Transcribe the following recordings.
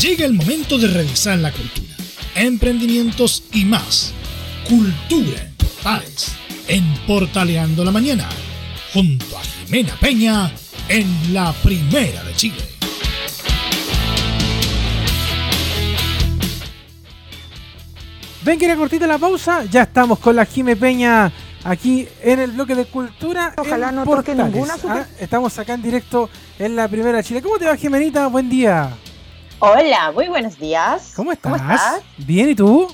Llega el momento de revisar la cultura, emprendimientos y más. Cultura en Portales, en Portaleando la Mañana, junto a Jimena Peña, en la Primera de Chile. Ven que era cortita la pausa, ya estamos con la Jime Peña aquí en el bloque de cultura. Ojalá en no toque Portales, ninguna ¿ah? super- Estamos acá en directo en la primera de Chile. ¿Cómo te va, Jimenita? Buen día. Hola, muy buenos días. ¿Cómo estás? estás? Bien, ¿y tú?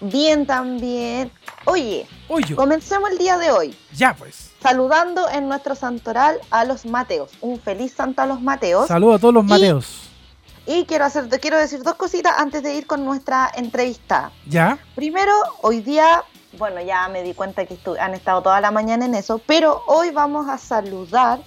Bien también. Oye, Oye, comencemos el día de hoy ya pues. saludando en nuestro santoral a los Mateos. Un feliz santo a los Mateos. Saludos a todos los Y- Mateos. y quiero hacer, quiero decir dos cositas antes de ir con nuestra entrevista. ¿Ya? Primero, hoy día, bueno, ya me di cuenta que han estado toda la mañana en eso, pero hoy vamos a saludar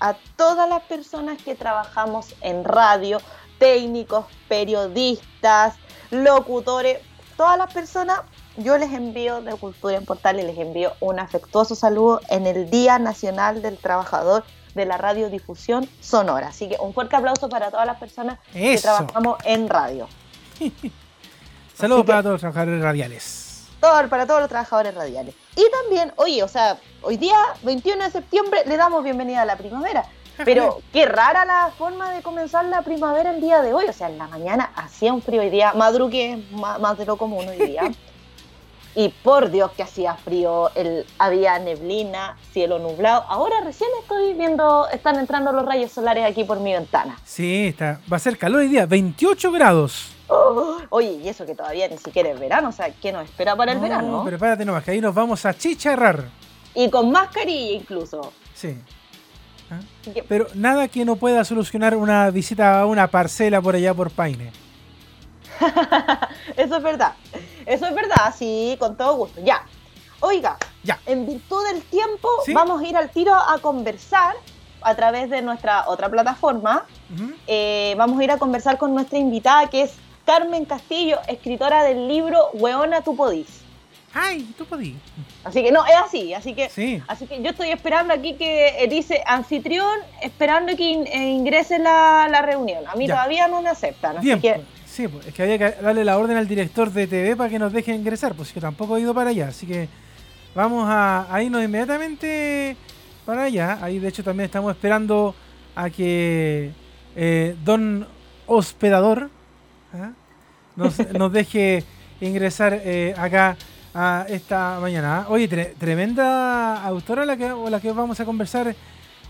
a todas las personas que trabajamos en radio, técnicos, periodistas, locutores, todas las personas. Yo les envío de Cultura en Portales, les envío un afectuoso saludo en el Día Nacional del Trabajador de la Radiodifusión Sonora. Así que un fuerte aplauso para todas las personas que trabajamos en radio. Saludos Así que- para todos los trabajadores radiales. todo, para todos los trabajadores radiales. Y también, oye, o sea, hoy día, 21 de septiembre, le damos bienvenida a la primavera. Pero qué rara la forma de comenzar la primavera el día de hoy. O sea, en la mañana hacía un frío hoy día, madrugué más, más de lo común hoy día. y por Dios que hacía frío, el, había neblina, cielo nublado. Ahora recién estoy viendo, están entrando los rayos solares aquí por mi ventana. Sí, está. va a ser calor hoy día, 28 grados. Oh, oye, y eso que todavía ni siquiera es verano, o sea, ¿qué nos espera para el No, verano? Prepárate nomás, que ahí nos vamos a chicharrar. Y con mascarilla incluso. Sí. ¿Ah? Pero nada que no pueda solucionar una visita a una parcela por allá por Paine. Eso es verdad. Eso es verdad, sí, con todo gusto. Ya. Oiga, Ya. en virtud del tiempo, ¿Sí? vamos a ir al tiro a conversar a través de nuestra otra plataforma. Eh, vamos a ir a conversar con nuestra invitada, que es Carmen Castillo, escritora del libro Hueona, tú podís. Ay, tú podías. Así que no, es así. Así que, Sí. así que yo estoy esperando aquí que eh, dice anfitrión, esperando que in- eh, ingrese la, la reunión. A mí Ya. todavía no me aceptan. Así Bien, que, pues, sí, pues, es que había que darle la orden al director de TV para que nos deje ingresar, pues yo tampoco he ido para allá, así que vamos a, a irnos inmediatamente para allá. Ahí de hecho también estamos esperando a que eh, don hospedador ¿ah? nos, nos deje ingresar acá a esta mañana. Oye, tre- tremenda autora la que, o la que vamos a conversar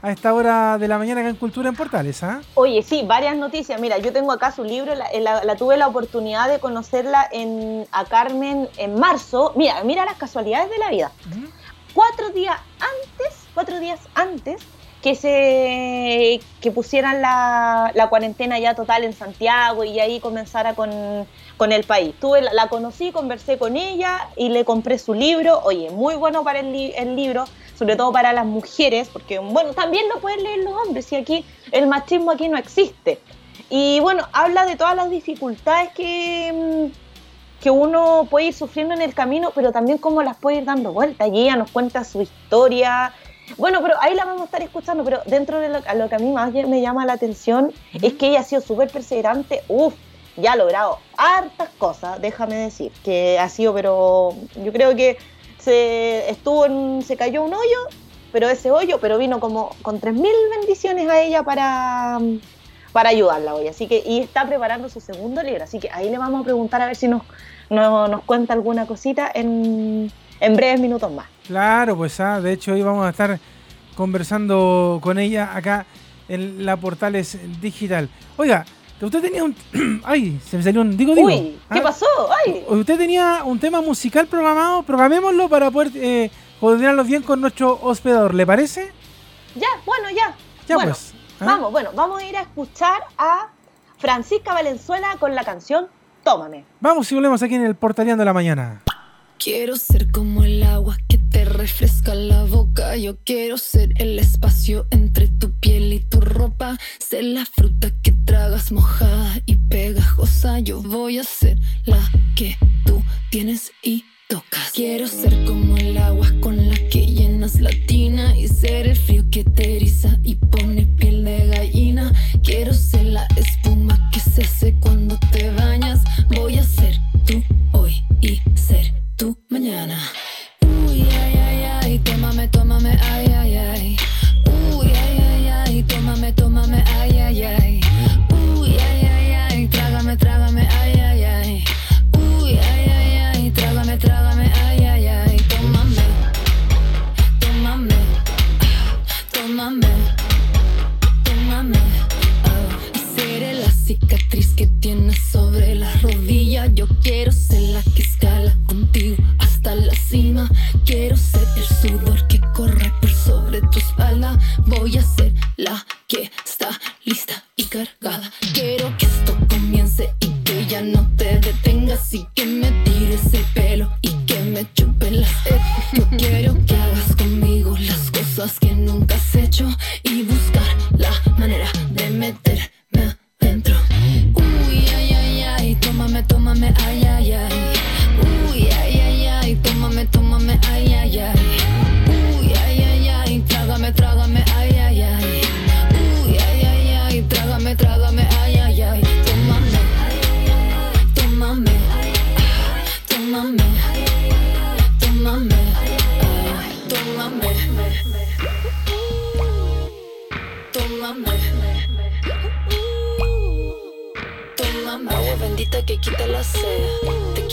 a esta hora de la mañana acá en Cultura en Portales, ¿ah? Oye, sí, varias noticias. Mira, yo tengo acá su libro, la, la- la tuve la oportunidad de conocerla en, a Carmen en marzo. Mira, mira las casualidades de la vida. Cuatro días antes, cuatro días antes que se que pusieran la, la cuarentena ya total en Santiago y ahí comenzara con, con el país. Tuve, la, conocí, conversé con ella y le compré su libro. Oye, muy bueno para el, li- el libro, sobre todo para las mujeres, porque bueno, también lo pueden leer los hombres, y aquí el machismo aquí no existe. Y bueno, habla de todas las dificultades que, mm, que uno puede ir sufriendo en el camino, pero también cómo las puede ir dando vuelta. Ella nos cuenta su historia. Bueno, pero ahí la vamos a estar escuchando, pero dentro de lo, a lo que a mí más me llama la atención es que ella ha sido súper perseverante. Uf, ya ha logrado hartas cosas, déjame decir, que ha sido, pero yo creo que se estuvo en, se cayó un hoyo, pero ese hoyo, pero vino como con 3.000 bendiciones a ella para, para ayudarla hoy. Así que, y está preparando su segundo libro, así que ahí le vamos a preguntar a ver si nos, nos, nos cuenta alguna cosita en, en breves minutos más. Claro, pues ah, de hecho hoy vamos a estar conversando con ella acá en la Portales Digital. Oiga, usted tenía un... Ay, se me salió un... Digo, digo. Uy, ¿qué ah, pasó? Ay, Usted tenía un tema musical programado, programémoslo para poder eh, coordinarlo bien con nuestro hospedador, ¿le parece? ya, bueno, ya. Ya Bueno, pues. ¿ah? Vamos, bueno, vamos a ir a escuchar a Francisca Valenzuela con la canción Tómame. Vamos y volvemos aquí en el Portaleando de la Mañana. Quiero ser como el agua que te refresca la boca. Yo quiero ser el espacio entre tu piel y tu ropa. Ser la fruta que tragas mojada y pegajosa. Yo voy a ser la que tú tienes y tocas. Quiero ser como el agua con la que llenas la tina y ser el frío que te eriza y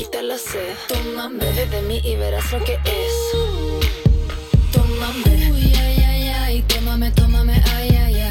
quita la sed. Tómame, bebe de mí y verás lo que es. Tómame, uy, ay, ay, ay, tómame, tómame, ay, ay, ay.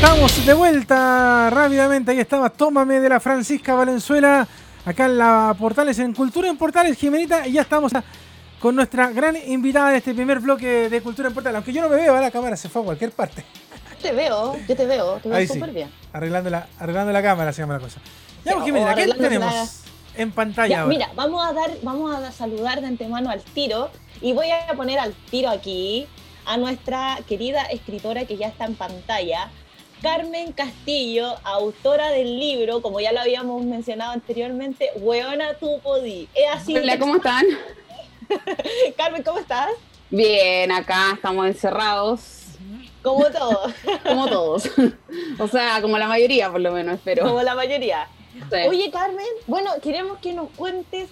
Estamos de vuelta rápidamente. Ahí estaba Tómame de la Francisca Valenzuela. Acá en la Portales, en Cultura en Portales, Jimenita. Y ya estamos con nuestra gran invitada de este primer bloque de Cultura en Portales. Aunque yo no me veo, ¿eh? la cámara se fue a cualquier parte. Te veo, yo te veo, te veo sí. súper bien. Arreglando la, arreglando la cámara se llama la cosa. Ya, Jimenita, ¿qué tenemos en pantalla Ya, ahora? mira, vamos a dar, vamos a saludar de antemano al tiro y voy a poner al tiro aquí a nuestra querida escritora que ya está en pantalla, Carmen Castillo, autora del libro, como ya lo habíamos mencionado anteriormente, Weona tu podí. Hola, ¿cómo están? Carmen, ¿cómo estás? Bien, acá estamos encerrados, Como todo, como todos. o sea, como la mayoría, por lo menos, espero. como la mayoría. Sí. Oye, Carmen, bueno, queremos que nos cuentes,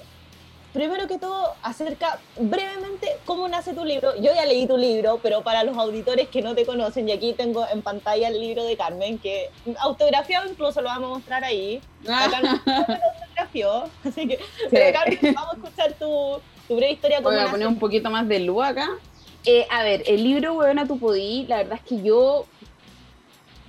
primero que todo, acerca brevemente cómo nace tu libro. Yo ya leí tu libro, pero para los auditores que no te conocen, y aquí tengo en pantalla el libro de Carmen, que autografiado incluso lo vamos a mostrar ahí. La Carmen no me lo autografió, así que, pero Carmen, vamos a escuchar tu, tu breve historia. Voy a poner un poquito más de luz acá. Eh, a ver, el libro Huevona tu podí, la verdad es que yo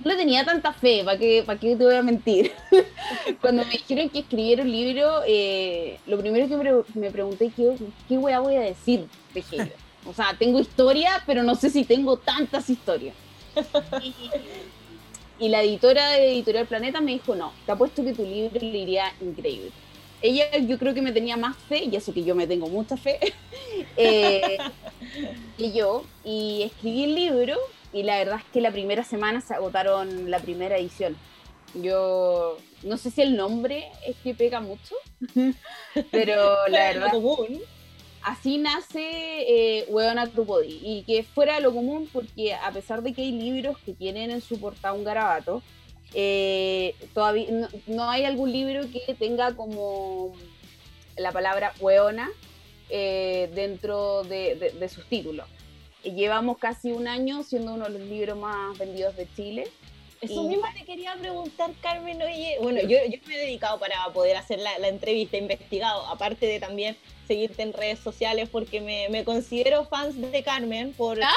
no tenía tanta fe, ¿para qué, para qué te voy a mentir? Cuando me dijeron que escribiera un libro, eh, lo primero que me, me pregunté, ¿qué, qué hueá voy a decir? Dije yo. O sea, tengo historia, pero no sé si tengo tantas historias. Y, y la editora de Editorial Planeta me dijo, no, te apuesto que tu libro le iría increíble. Ella yo creo que me tenía más fe, y eso que yo me tengo mucha fe, eh, que yo, y escribí el libro, y la verdad es que la primera semana se agotaron la primera edición. Yo no sé si el nombre es que pega mucho, pero la verdad común. así nace eh, Hueona tu Podí. Y que fuera de lo común, porque a pesar de que hay libros que tienen en su portada un garabato, eh, todavía no, no hay algún libro que tenga como la palabra Hueona eh, dentro de, de- de sus títulos. Llevamos casi un año siendo uno de los libros más vendidos de Chile. Eso Y- mismo te quería preguntar, Carmen. Oye, bueno, yo, yo me he dedicado para poder hacer la, la entrevista, he investigado, aparte de también seguirte en redes sociales, porque me, me considero fans de Carmen por, Ah.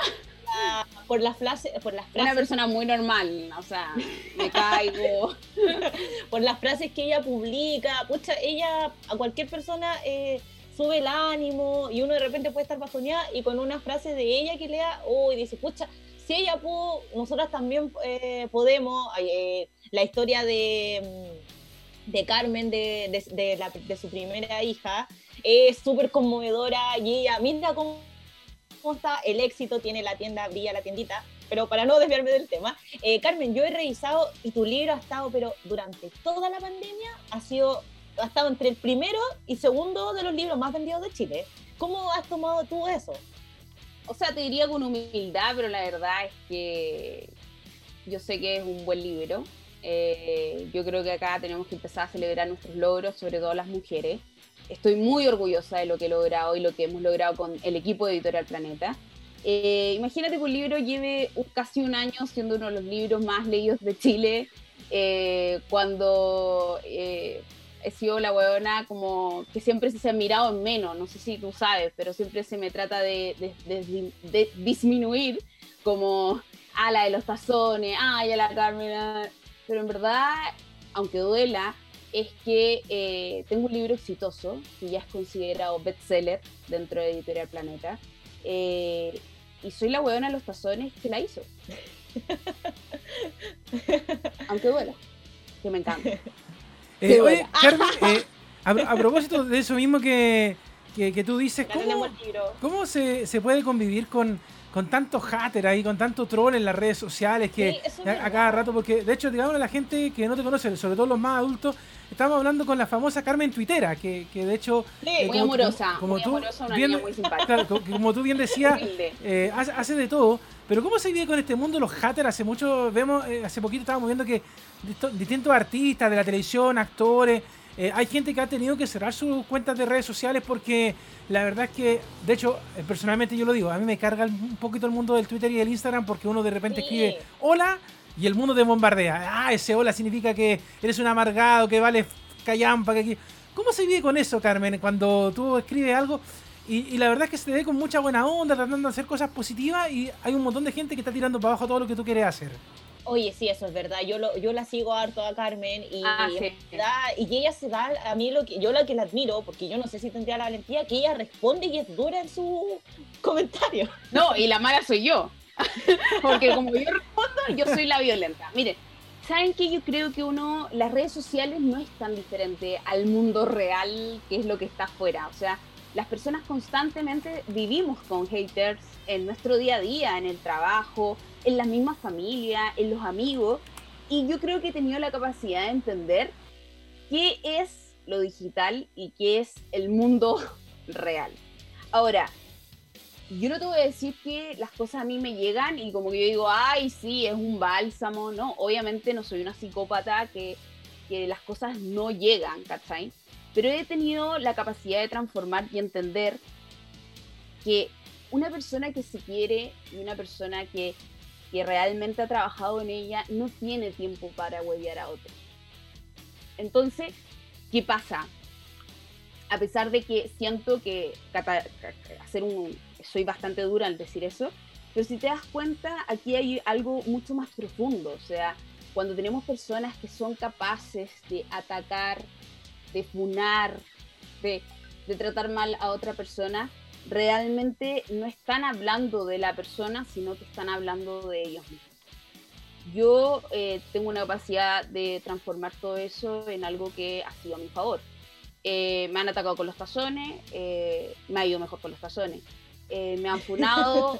la- por, las frases, por las Una frases, persona muy normal, o sea, me caigo. por las frases que ella publica. Pucha, ella a cualquier persona eh, sube el ánimo y uno de repente puede estar bajoneada y con una frase de ella que lea, uy, dice, pucha, si ella pudo, nosotras también eh, podemos. Eh, la historia de, mm, de Carmen, de, de su primera hija, es súper conmovedora y ella, mira cómo, cómo está el éxito, tiene la tienda, brilla la tiendita. Pero para no desviarme del tema, eh, Carmen, yo he revisado y tu libro ha estado, pero durante toda la pandemia ha sido, ha estado entre el primero y segundo de los libros más vendidos de Chile. ¿Cómo has tomado tú eso? O sea, te diría con humildad, pero la verdad es que yo sé que es un buen libro. Eh, yo creo que acá tenemos que empezar a celebrar nuestros logros, sobre todo las mujeres. Estoy muy orgullosa de lo que he logrado y lo que hemos logrado con el equipo de Editorial Planeta. Eh, imagínate que un libro lleve casi un año siendo uno de los libros más leídos de Chile, eh, cuando he sido la huevona como que siempre se ha mirado en menos, no sé si tú sabes, pero siempre se me trata de, de, de, de disminuir como a ah, la de los tazones, ah, ya la Carmen, pero en verdad, aunque duela, es que eh, tengo un libro exitoso, que ya es considerado bestseller dentro de Editorial Planeta, eh, y soy la huevona de los tazones que la hizo. Aunque duela, que me encanta. Eh, oye, Carmen, eh, a, a, propósito de eso mismo que, que, que tú dices, ¿cómo, cómo se, se, puede convivir con, con tanto hater ahí, con tanto troll en las redes sociales que sí, a, a, cada rato? Porque de hecho, digamos a la gente que no te conoce, sobre todo los más adultos, estamos hablando con la famosa Carmen Twittera, que, que de hecho... Sí, eh, muy como, amorosa, como, muy tú, amorosa, una bien, niña muy simpática. Claro, como, como, tú bien decías, eh, hace, hace, de todo, pero ¿cómo se vive con este mundo los haters? Hace mucho, vemos, eh, hace poquito estábamos viendo que distintos artistas de la televisión, actores, eh, hay gente que ha tenido que cerrar sus cuentas de redes sociales porque la verdad es que, de hecho, eh, personalmente yo lo digo, a mí me carga un poquito el mundo del Twitter y del Instagram porque uno de repente sí. escribe hola y el mundo te bombardea. Ah, ese hola significa que eres un amargado, que vale callampa, que... ¿Cómo se vive con eso, Carmen, cuando tú escribes algo? Y, y, la verdad es que se te ve con mucha buena onda, tratando de hacer cosas positivas y hay un montón de gente que está tirando para abajo todo lo que tú quieres hacer. Oye, sí, eso es verdad. Yo lo, yo la sigo harto a Carmen y, ah, sí. y ella se da a mí lo que yo la que la admiro, porque yo no sé si tendría la valentía, que ella responde y es dura en su comentario. No, y la mala soy yo. porque como yo respondo, yo soy la violenta. Mire, ¿saben que Yo creo que uno, las redes sociales no es tan diferente al mundo real que es lo que está afuera. O sea, las personas constantemente vivimos con haters en nuestro día a día, en el trabajo, en la misma familia, en los amigos, y yo creo que he tenido la capacidad de entender qué es lo digital y qué es el mundo real. Ahora, yo no te voy a decir que las cosas a mí me llegan y como que yo digo, ay, sí, es un bálsamo, no, obviamente no soy una psicópata que, que las cosas no llegan, ¿cachai? Pero he tenido la capacidad de transformar y entender que una persona que se quiere y una persona que que realmente ha trabajado en ella no tiene tiempo para huevear a otros. Entonces, ¿qué pasa? A pesar de que siento que hacer un, soy bastante dura al decir eso, pero si te das cuenta, aquí hay algo mucho más profundo. O sea, cuando tenemos personas que son capaces de atacar, de funar, de, de tratar mal a otra persona, realmente no están hablando de la persona, sino que están hablando de ellos mismos. Yo eh, tengo una capacidad de transformar todo eso en algo que ha sido a mi favor. Eh, me han atacado con los tazones, eh, me ha ido mejor con los tazones. Me han funado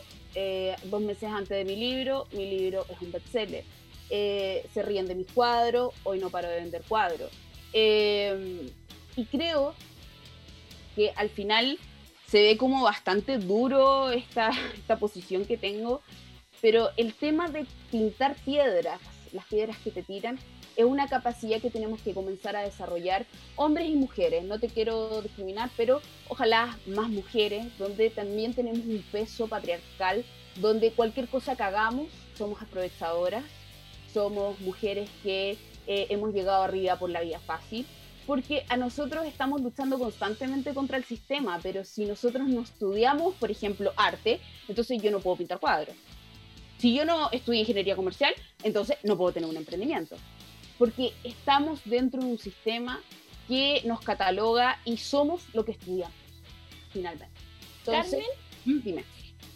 dos meses antes de mi libro, mi libro es un bestseller. se ríen de mis cuadros, hoy no paro de vender cuadros. Y creo que al final se ve como bastante duro esta, esta posición que tengo, pero el tema de pintar piedras, las piedras que te tiran, es una capacidad que tenemos que comenzar a desarrollar hombres y mujeres. No te quiero discriminar, pero ojalá más mujeres, donde también tenemos un peso patriarcal, donde cualquier cosa que hagamos somos aprovechadoras, somos mujeres que eh, hemos llegado arriba por la vía fácil porque a nosotros estamos luchando constantemente contra el sistema, pero si nosotros no estudiamos, por ejemplo, arte, entonces yo no puedo pintar cuadros. Si yo no estudio ingeniería comercial, entonces no puedo tener un emprendimiento. Porque estamos dentro de un sistema que nos cataloga y somos lo que estudiamos, finalmente. Entonces, Carmen, dime.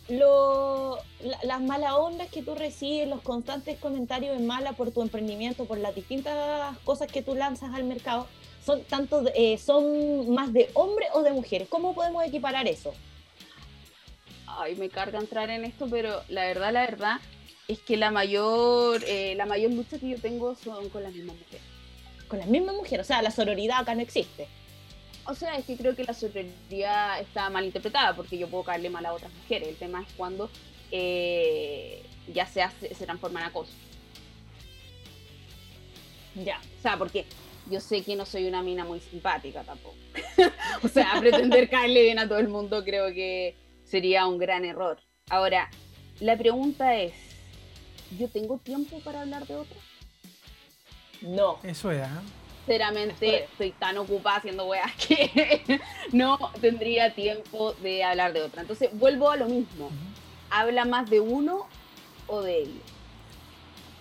Lo, las malas ondas que tú recibes, los constantes comentarios en mala por tu emprendimiento, por las distintas cosas que tú lanzas al mercado, son tanto eh, son más de hombres o de mujeres. ¿Cómo podemos equiparar eso? Ay, me carga entrar en esto, pero la verdad, la verdad es que la mayor, eh, la mayor lucha que yo tengo son con las mismas mujeres. Con las mismas mujeres, o sea, la sororidad acá no existe. O sea, es que creo que la sororidad está mal interpretada porque yo puedo caerle mal a otras mujeres. El tema es cuando eh, ya se, hace, se transforma en acoso. Ya. O sea, porque yo sé que no soy una mina muy simpática tampoco. o sea, pretender caerle bien a todo el mundo creo que sería un gran error. Ahora, la pregunta es, ¿yo tengo tiempo para hablar de otra? No. Eso es, ¿eh? Sinceramente estoy tan ocupada haciendo weas que no tendría tiempo de hablar de otra. Entonces vuelvo a lo mismo. ¿Habla más de uno o de ellos?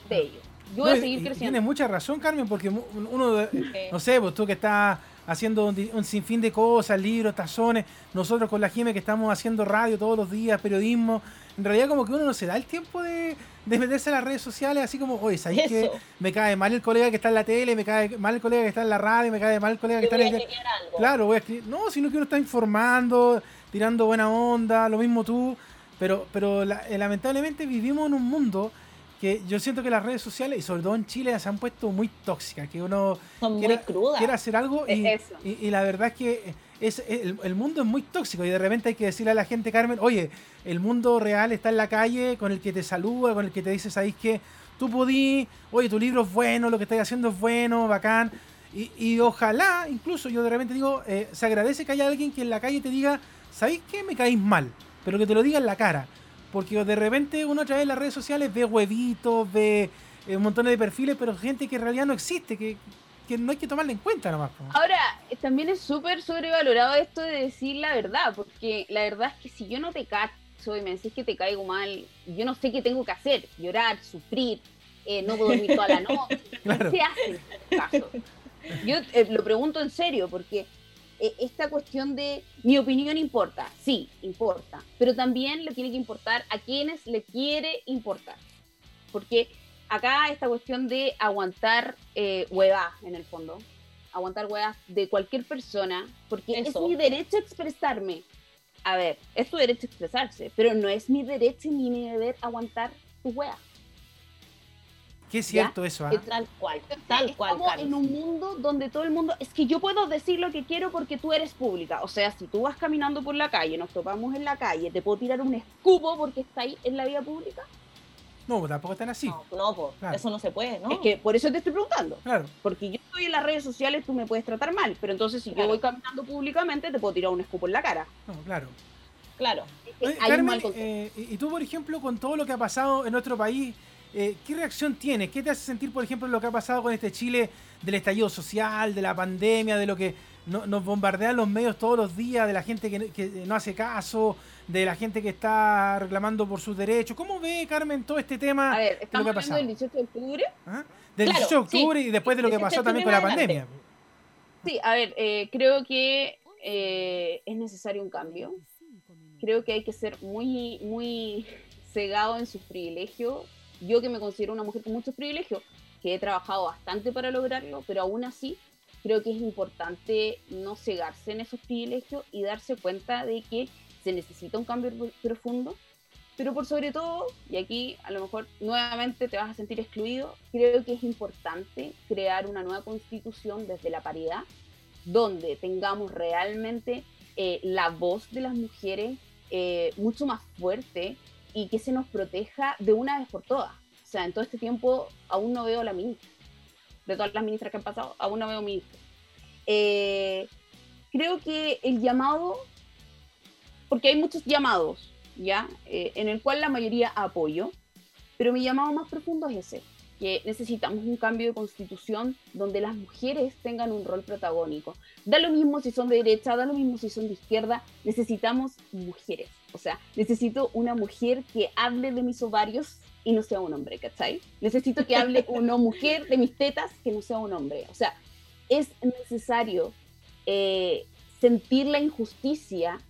De ellos. Yo voy a seguir creciendo. Tienes mucha razón, Carmen, porque uno, no sé, pues tú que estás haciendo un, sinfín de cosas, libros, tazones, nosotros con la Jime que estamos haciendo radio todos los días, periodismo, en realidad como que uno no se da el tiempo de, meterse en las redes sociales así como, oye, ¿sabes que Me cae mal el colega que está en la tele, me cae mal el colega que está en la radio, me cae mal el colega que está en la... Claro, voy a escribir. No, sino que uno está informando, tirando buena onda, lo mismo tú, pero, pero eh, lamentablemente vivimos en un mundo que yo siento que las redes sociales, y sobre todo en Chile, se han puesto muy tóxicas, que uno quiere, hacer algo y, y, la verdad es que es, el, mundo es muy tóxico y de repente hay que decirle a la gente, Carmen, oye, el mundo real está en la calle con el que te saluda, con el que te dice, ¿sabéis que tú podís, oye, tu libro es bueno, lo que estás haciendo es bueno, bacán? Y, ojalá, incluso yo de repente digo, eh, se agradece que haya alguien que en la calle te diga, ¿sabéis qué? Me caéis mal, pero que te lo diga en la cara. Porque de repente uno a través de las redes sociales ve huevitos, ve eh, un montón de perfiles, pero gente que en realidad no existe, que, que no hay que tomarla en cuenta nomás. Ahora, también es súper sobrevalorado esto de decir la verdad, porque la verdad es que si yo no te cacho y me decís que te caigo mal, yo no sé qué tengo que hacer, llorar, sufrir, eh, no puedo dormir toda la noche. ¿Qué haces caso? Yo eh, lo pregunto en serio, porque eh, esta cuestión de mi opinión importa, sí, importa, pero también le tiene que importar a quienes le quiere importar. Porque acá esta cuestión de aguantar eh, en el fondo, aguantar huevas de cualquier persona, porque es mi derecho a expresarme. A ver, es tu derecho a expresarse, pero no es mi derecho ni mi deber aguantar tu huevas. Qué cierto eso, ¿ah? Tal cual, tal cual. Estamos en un mundo donde todo el mundo, es que yo puedo decir lo que quiero porque tú eres pública. O sea, si tú vas caminando por la calle, nos topamos en la calle, te puedo tirar un escupo porque está ahí en la vía pública. No, pues tampoco están así. No, no pues, eso no se puede, ¿no? Es que por eso te estoy preguntando. Claro. Porque yo estoy en las redes sociales, tú me puedes tratar mal, pero entonces si yo voy caminando públicamente, te puedo tirar un escupo en la cara. No, claro. Claro. Eh, y tú, por ejemplo, con todo lo que ha pasado en nuestro país, eh, ¿qué reacción tienes? ¿Qué te hace sentir, por ejemplo, lo que ha pasado con este Chile del estallido social, de la pandemia, de lo que nos bombardean los medios todos los días, de la gente que, no hace caso, de la gente que está reclamando por sus derechos? ¿Cómo ve, Carmen, todo este tema? A ver, ¿estamos hablando del 18 de octubre? ¿Ah? Del 18 de octubre y después de lo que pasó también con la pandemia. Sí, a ver, eh, creo que eh, es necesario un cambio. Creo que hay que ser muy, muy cegado en sus privilegios yo que me considero una mujer con muchos privilegios, que he trabajado bastante para lograrlo, pero aún así creo que es importante no cegarse en esos privilegios y darse cuenta de que se necesita un cambio profundo, pero por sobre todo, y aquí a lo mejor nuevamente te vas a sentir excluido, creo que es importante crear una nueva constitución desde la paridad, donde tengamos realmente eh, la voz de las mujeres eh, mucho más fuerte y que se nos proteja de una vez por todas. O sea, en todo este tiempo aún no veo la ministra. De todas las ministras que han pasado, aún no veo ministra. Eh, creo que el llamado, porque hay muchos llamados, ¿ya? Eh, en el cual la mayoría apoyo, pero mi llamado más profundo es ese, que necesitamos un cambio de constitución donde las mujeres tengan un rol protagónico. Da lo mismo si son de derecha, da lo mismo si son de izquierda, necesitamos mujeres. O sea, necesito una mujer que hable de mis ovarios y no sea un hombre, ¿cachai? Necesito que hable una mujer de mis tetas que no sea un hombre. O sea, es necesario eh, sentir la injusticia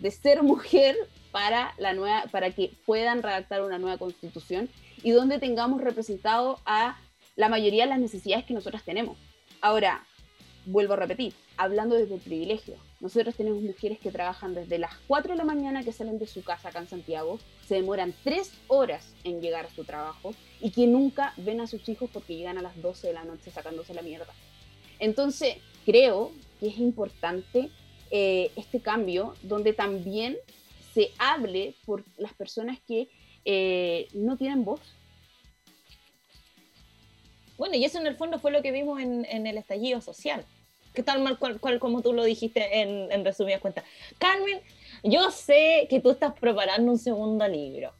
de ser mujer para, la nueva, para que puedan redactar una nueva constitución y donde tengamos representado a la mayoría de las necesidades que nosotros tenemos. Ahora, vuelvo a repetir, hablando desde el privilegio. Nosotros tenemos mujeres que trabajan desde las 4 de la mañana que salen de su casa acá en Santiago, se demoran 3 horas en llegar a su trabajo y que nunca ven a sus hijos porque llegan a las 12 de la noche sacándose la mierda. Entonces, creo que es importante eh, este cambio donde también se hable por las personas que eh, no tienen voz. Bueno, y eso en el fondo fue lo que vimos en, en el estallido social que tal mal cual, cual, como tú lo dijiste en, en resumidas cuentas. Carmen, yo sé que tú estás preparando un segundo libro.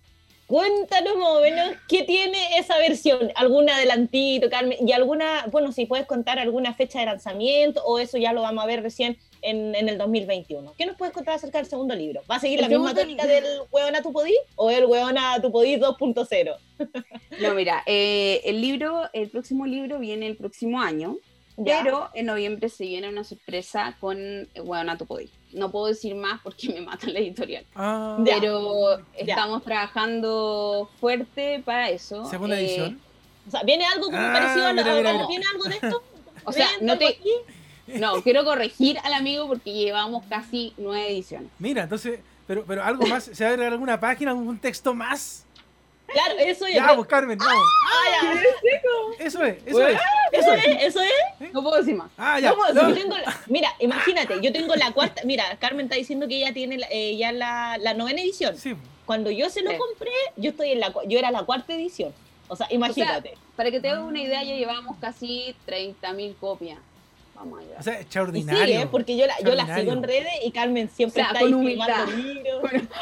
Cuéntanos más o menos qué tiene esa versión, algún adelantito, Carmen, y alguna, bueno, si puedes contar alguna fecha de lanzamiento o eso ya lo vamos a ver recién en, en el 2021. ¿Qué nos puedes contar acerca del segundo libro? ¿Va a seguir la misma tónica del Hueona Tu Podí o el Hueona Tu Podí 2.0? no, mira, eh, el libro, el próximo libro viene el próximo año. Pero en noviembre se viene una sorpresa con bueno, tu Podí. No puedo decir más porque me mata la editorial. Ah, pero estamos trabajando fuerte para eso. Segunda eh, edición. O sea, ¿viene algo como ah, parecido a, mira, mira, ¿Viene algo de esto? o sea, no te. No, quiero corregir al amigo porque llevamos casi nueve ediciones. Mira, entonces, pero, pero algo más, ¿se va a agregar alguna página, algún texto más? Claro, eso ya. Ya, pues Carmen, vamos. Ah, ya. Eso es, eso es. Eso es, eso es. No puedo decir más. Ah, ya. mira, imagínate, yo tengo la cuarta. Mira, Carmen está diciendo que ella tiene eh, ya la, la, novena edición. Sí. Cuando yo se lo compré, yo estoy en la yo era la cuarta edición. O sea, imagínate. para que te hagas una idea, ya llevamos casi 30.000 copias. O sea, extraordinario. Sí, ¿eh? porque yo la, yo la sigo en redes y Carmen siempre está con humildad.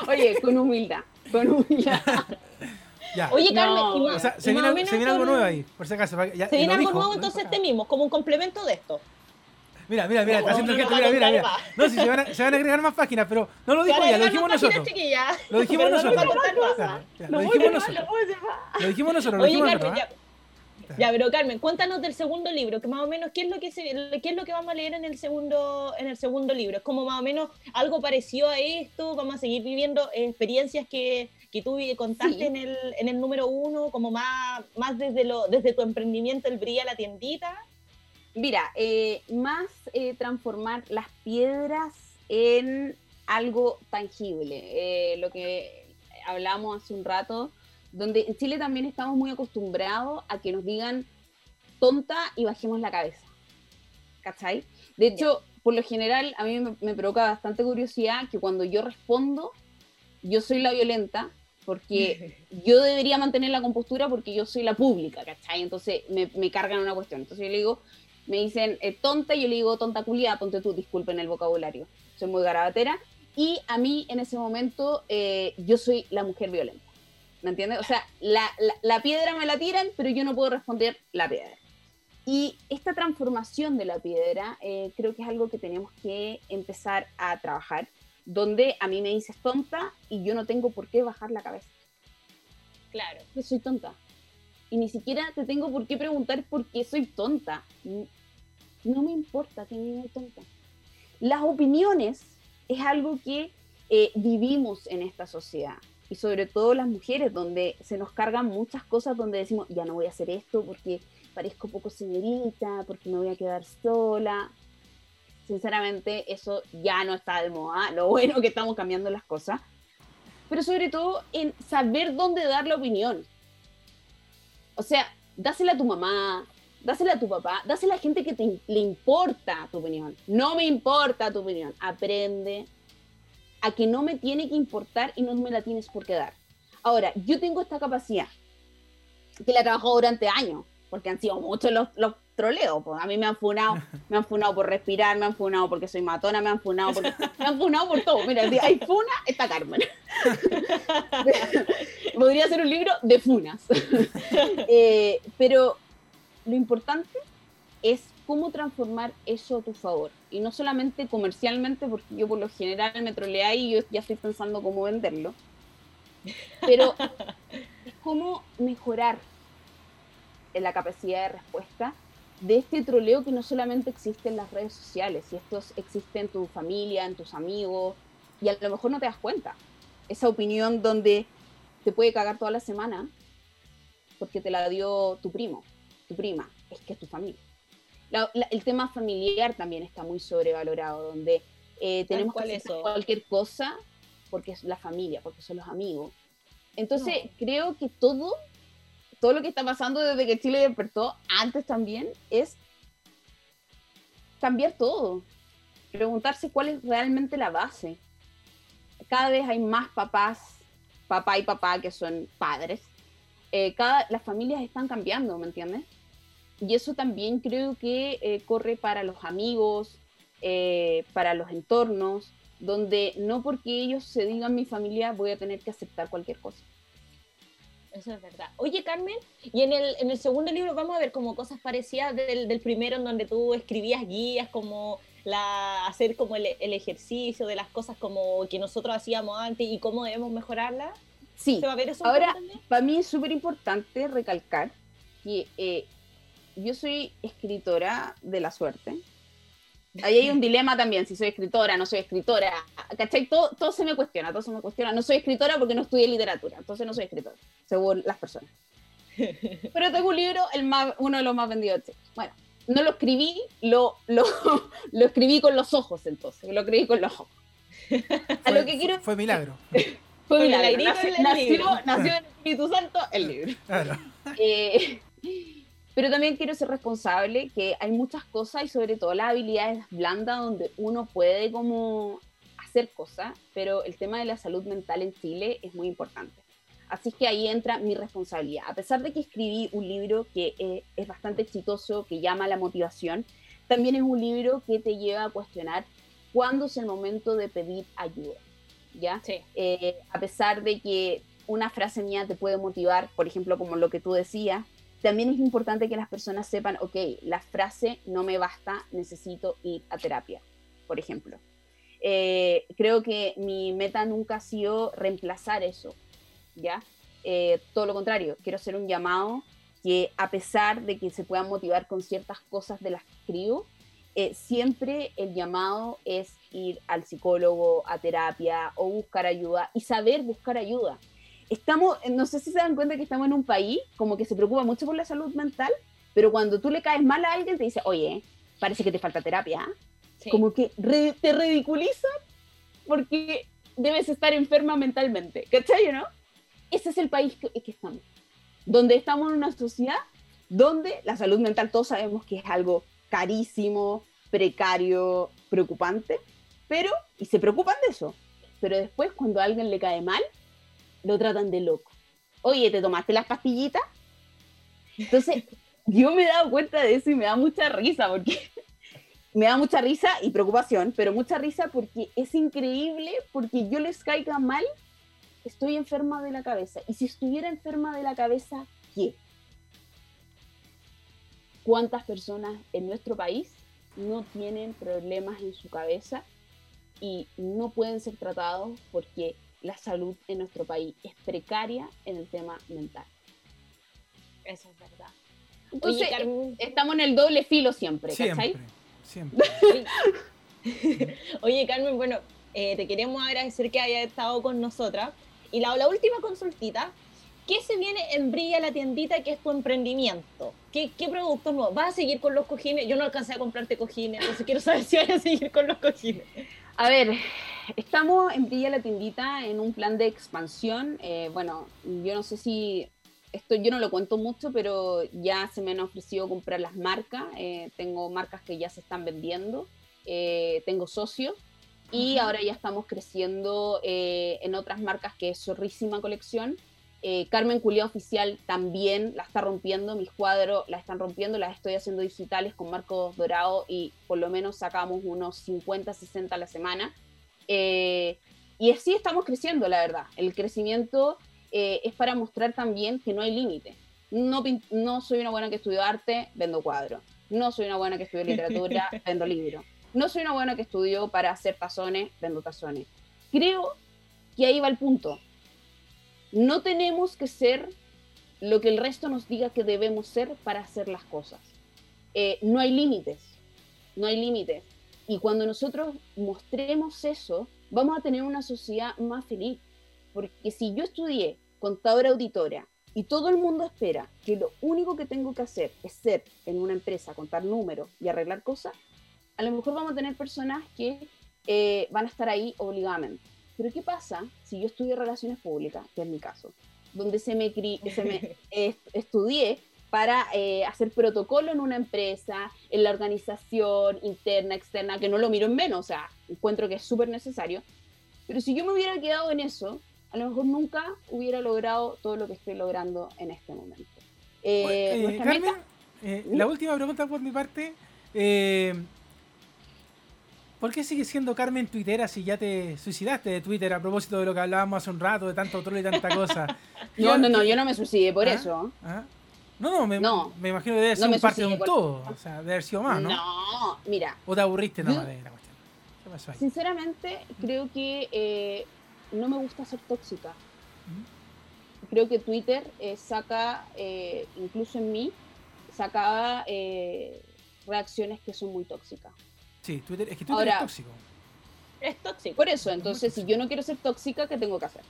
oye, con humildad. Con humildad. Oye, Carmen, o sea, se, viene, algo nuevo ahí, por si acaso. se viene algo nuevo entonces este mismo, como un complemento de esto. Mira, mira, mira, está haciendo el gesto, mira, mira, mira. No, sí, se van, a, se van a agregar más páginas, pero no lo dijo ella, lo dijimos nosotros. Lo dijimos nosotros. Lo dijimos nosotros. Lo dijimos nosotros, lo dijimos nosotros. Ya, pero Carmen, cuéntanos del segundo libro, que más o menos qué es lo que se, qué es lo que vamos a leer en el segundo en el segundo libro. Es como más o menos algo parecido a esto, vamos a seguir viviendo experiencias que, que tú contaste en, el, en el número uno, como más, más desde lo desde tu emprendimiento el brilla la tiendita. Mira, eh, más eh, transformar las piedras en algo tangible. Eh, lo que hablamos hace un rato donde en Chile también estamos muy acostumbrados a que nos digan tonta y bajemos la cabeza. ¿Cachai? De hecho, por lo general, a mí me, provoca bastante curiosidad que cuando yo respondo, yo soy la violenta, porque yo debería mantener la compostura porque yo soy la pública, ¿cachai? Entonces me, me cargan una cuestión. Entonces yo le digo, me dicen eh, tonta, y yo le digo tonta culiada, ponte tú, disculpen el vocabulario. Soy muy garabatera. Y a mí en ese momento eh, yo soy la mujer violenta. ¿Me entiendes? O sea, la, la, piedra me la tiran, pero yo no puedo responder la piedra. Y esta transformación de la piedra eh, creo que es algo que tenemos que empezar a trabajar, donde a mí me dices tonta y yo no tengo por qué bajar la cabeza. Claro. Que soy tonta. Y ni siquiera te tengo por qué preguntar por qué soy tonta. No me importa que me tonta. Las opiniones es algo que eh, vivimos en esta sociedad y sobre todo las mujeres, donde se nos cargan muchas cosas, donde decimos, ya no voy a hacer esto porque parezco poco señorita, porque me voy a quedar sola. Sinceramente, eso ya no está de moda, lo bueno que estamos cambiando las cosas, pero sobre todo en saber dónde dar la opinión. O sea, dásela a tu mamá, dásela a tu papá, dásela a gente que te, le importa tu opinión. No me importa tu opinión, aprende a que no me tiene que importar y no me la tienes por qué dar. Ahora, yo tengo esta capacidad, que la he trabajado durante años, porque han sido muchos los, los troleos. Pues. A mí me han funado, me han funado por respirar, me han funado porque soy matona, me han funado por, me han funado por todo. Mira, si hay funa, está Carmen. Podría ser un libro de funas. Eh, pero lo importante es cómo transformar eso a tu favor. Y no solamente comercialmente, porque yo por lo general me trolea y yo ya estoy pensando cómo venderlo, pero es cómo mejorar la capacidad de respuesta de este troleo que no solamente existe en las redes sociales, y esto existe en tu familia, en tus amigos, y a lo mejor no te das cuenta. esa opinión donde te puede cagar toda la semana porque te la dio tu primo, tu prima, es que es tu familia. El tema familiar también está muy sobrevalorado, donde eh, tenemos que hacer cualquier cosa porque es la familia, porque son los amigos. Entonces, creo que todo, todo lo que está pasando desde que Chile despertó, antes también, es cambiar todo. Preguntarse cuál es realmente la base. Cada vez hay más papás, papá y papá que son padres. Eh, cada, las familias están cambiando, ¿me entiendes? Y eso también creo que eh, corre para los amigos, eh, para los entornos, donde no porque ellos se digan mi familia voy a tener que aceptar cualquier cosa. Eso es verdad. Oye, Carmen, y en el, en el segundo libro vamos a ver como cosas parecidas del, del primero, en donde tú escribías guías, como la, hacer como el, el, ejercicio de las cosas como que nosotros hacíamos antes y cómo debemos mejorarlas. Sí, va a ver eso ahora para mí es súper importante recalcar que eh, yo soy escritora de la suerte, Ahí hay un dilema también, si soy escritora, no soy escritora, ¿cachai? Todo, todo se me cuestiona, todo se me cuestiona. No soy escritora porque no estudié literatura, entonces no soy escritora, según las personas. Pero tengo un libro, el más, uno de los más vendidos Bueno, no lo escribí, lo, lo, lo escribí con los ojos entonces, lo escribí con los ojos. A lo que quiero... Fue milagro. fue milagro. Nació, nació, nació, en el Espíritu Santo el libro. Claro. Eh, pero también quiero ser responsable que hay muchas cosas y sobre todo las habilidades blandas donde uno puede como hacer cosas, pero el tema de la salud mental en Chile es muy importante. Así que ahí entra mi responsabilidad. A pesar de que escribí un libro que eh, es bastante exitoso, que llama a la motivación, también es un libro que te lleva a cuestionar cuándo es el momento de pedir ayuda. ¿Ya? Eh, a pesar de que una frase mía te puede motivar, por ejemplo, como lo que tú decías, también es importante que las personas sepan, ok, la frase no me basta, necesito ir a terapia, por ejemplo. Eh, creo que mi meta nunca ha sido reemplazar eso, ¿ya? Eh, todo lo contrario, quiero hacer un llamado que a pesar de que se puedan motivar con ciertas cosas de las que escribo, eh, siempre el llamado es ir al psicólogo, a terapia o buscar ayuda y saber buscar ayuda estamos, no sé si se dan cuenta que estamos en un país como que se preocupa mucho por la salud mental, pero cuando tú le caes mal a alguien te dice, oye, parece que te falta terapia. Como que te ridiculizan porque debes estar enferma mentalmente. ¿Cachai, no? Ese es el país que, que estamos. Donde estamos en una sociedad donde la salud mental todos sabemos que es algo carísimo, precario, preocupante, pero, y se preocupan de eso, pero después cuando a alguien le cae mal, lo tratan de loco. Oye, ¿te tomaste las pastillitas? Entonces, yo me he dado cuenta de eso y me da mucha risa, porque me da mucha risa y preocupación, pero mucha risa porque es increíble, porque yo les caiga mal, estoy enferma de la cabeza. Y si estuviera enferma de la cabeza, ¿qué? ¿Cuántas personas en nuestro país no tienen problemas en su cabeza y no pueden ser tratados porque la salud en nuestro país es precaria en el tema mental. Eso es verdad. Entonces, estamos en el doble filo siempre, ¿cachai? Siempre. Oye, Carmen, bueno, eh, te queremos agradecer que hayas estado con nosotras. Y la, la, última consultita, ¿qué se viene en Brilla la tiendita que es tu emprendimiento? ¿Qué, qué productos nuevos? ¿Vas a seguir con los cojines? Yo no alcancé a comprarte cojines, entonces quiero saber si vas a seguir con los cojines. A ver, estamos en Villa La Tiendita en un plan de expansión. Eh, bueno, yo no sé si esto yo no lo cuento mucho, pero ya se me han ofrecido comprar las marcas. Eh, tengo marcas que ya se están vendiendo. Eh, tengo socios. Y ahora ya estamos creciendo en otras marcas que es Zorrísima Colección. Carmen Culia Oficial también la está rompiendo, mis cuadros la están rompiendo, las estoy haciendo digitales con marcos dorados y por lo menos sacamos unos 50, 60 a la semana. Eh, y así estamos creciendo, la verdad. El crecimiento eh, es para mostrar también que no hay límite. No, no soy una buena que estudió arte, vendo cuadros. No soy una buena que estudió literatura, vendo libros. No soy una buena que estudió para hacer tazones, vendo tazones. Creo que ahí va el punto. No tenemos que ser lo que el resto nos diga que debemos ser para hacer las cosas. Eh, no hay límites, no hay límites. Y cuando nosotros mostremos eso, vamos a tener una sociedad más feliz. Porque si yo estudié contadora auditora y todo el mundo espera que lo único que tengo que hacer es ser en una empresa, contar números y arreglar cosas, a lo mejor vamos a tener personas que eh, van a estar ahí obligadamente. Pero ¿qué pasa si yo estudié relaciones públicas, que es mi caso, donde se me, se me estudié para eh, hacer protocolo en una empresa, en la organización interna, externa, que no lo miro en menos, o sea, encuentro que es súper necesario. Pero si yo me hubiera quedado en eso, a lo mejor nunca hubiera logrado todo lo que estoy logrando en este momento. Eh, eh Carmen, eh, la última pregunta por mi parte. Eh, ¿Por qué sigues siendo Carmen Twittera si ya te suicidaste de Twitter a propósito de lo que hablábamos hace un rato, de tanto troll y tanta cosa? no, no, no, yo no me suicidé por ¿Ah? eso. ¿Ah? No, no me, me, imagino que debe ser un parte de un todo. O sea, debe haber sido más, ¿no? No, mira. ¿O te aburriste nada de la cuestión? ¿Qué pasó ahí? Sinceramente, creo que eh, no me gusta ser tóxica. Creo que Twitter eh, saca, eh, incluso en mí, sacaba reacciones que son muy tóxicas. Sí, Twitter, es que Twitter es tóxico. Es tóxico. Por eso, entonces, si yo no quiero ser tóxica, ¿qué tengo que hacer?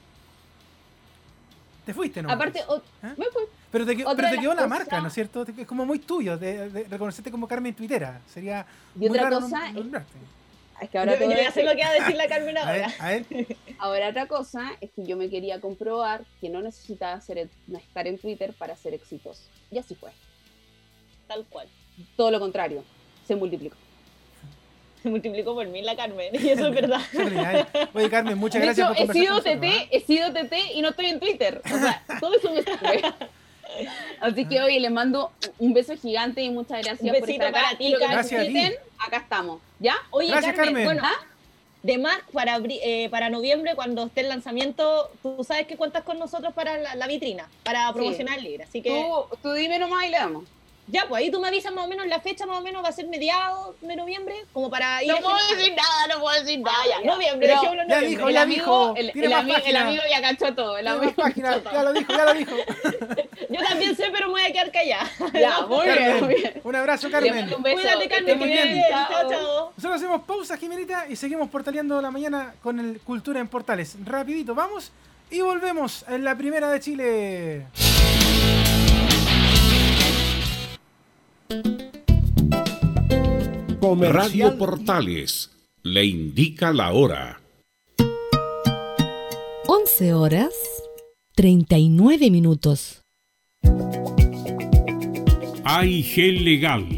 Te fuiste, ¿no? Aparte, ¿Eh? me fui. Pero te, pero te quedó la marca, ¿no es cierto? Es como muy tuyo, de, reconocerte como Carmen Twittera. Sería. Y otra cosa. es, que ahora yo, te voy a hacer lo que va a decir la Carmen ahora. A ver, Ahora, otra cosa es que yo me quería comprobar que no necesitaba ser, estar en Twitter para ser exitoso. Y así fue. Tal cual. Todo lo contrario, se multiplicó se multiplicó por mí la Carmen, y eso es verdad. Oye, Carmen, muchas gracias por he sido TT, ¿eh? he sido TT y no estoy en Twitter. O sea, todo eso me fue. Así que hoy les mando un beso gigante y muchas gracias un besito por estar para ti, gracias acá estamos. ¿Ya? Oye, gracias, Carmen, bueno, ¿ah? de más para, eh, para noviembre, cuando esté el lanzamiento, tú sabes que cuentas con nosotros para la, vitrina, para promocionar el libro. Así que... Tú, tú dime nomás y le damos. Ya, pues ahí tú me avisas más o menos la fecha, más o menos va a ser mediados de noviembre, como para ir. No puedo decir nada, no puedo decir nada. Ah, ya, noviembre, Pero, noviembre. Ya dijo, ya dijo. El, el, amigo, el, amigo ya cachó todo. El amigo página, Ya lo dijo, ya lo dijo. Yo también sé, pero me voy a quedar callada. Ya, muy bien, muy bien. Un abrazo, Carmen. Un beso. Cuídate, Carmen. Muy bien. Chao, chao. Nosotros hacemos pausa, Jimenita, y seguimos portaleando la mañana con el Cultura en Portales. Rapidito, vamos y volvemos en la primera de Chile. Radio Portales le indica la hora. 11 horas 39 minutos. AIG Legal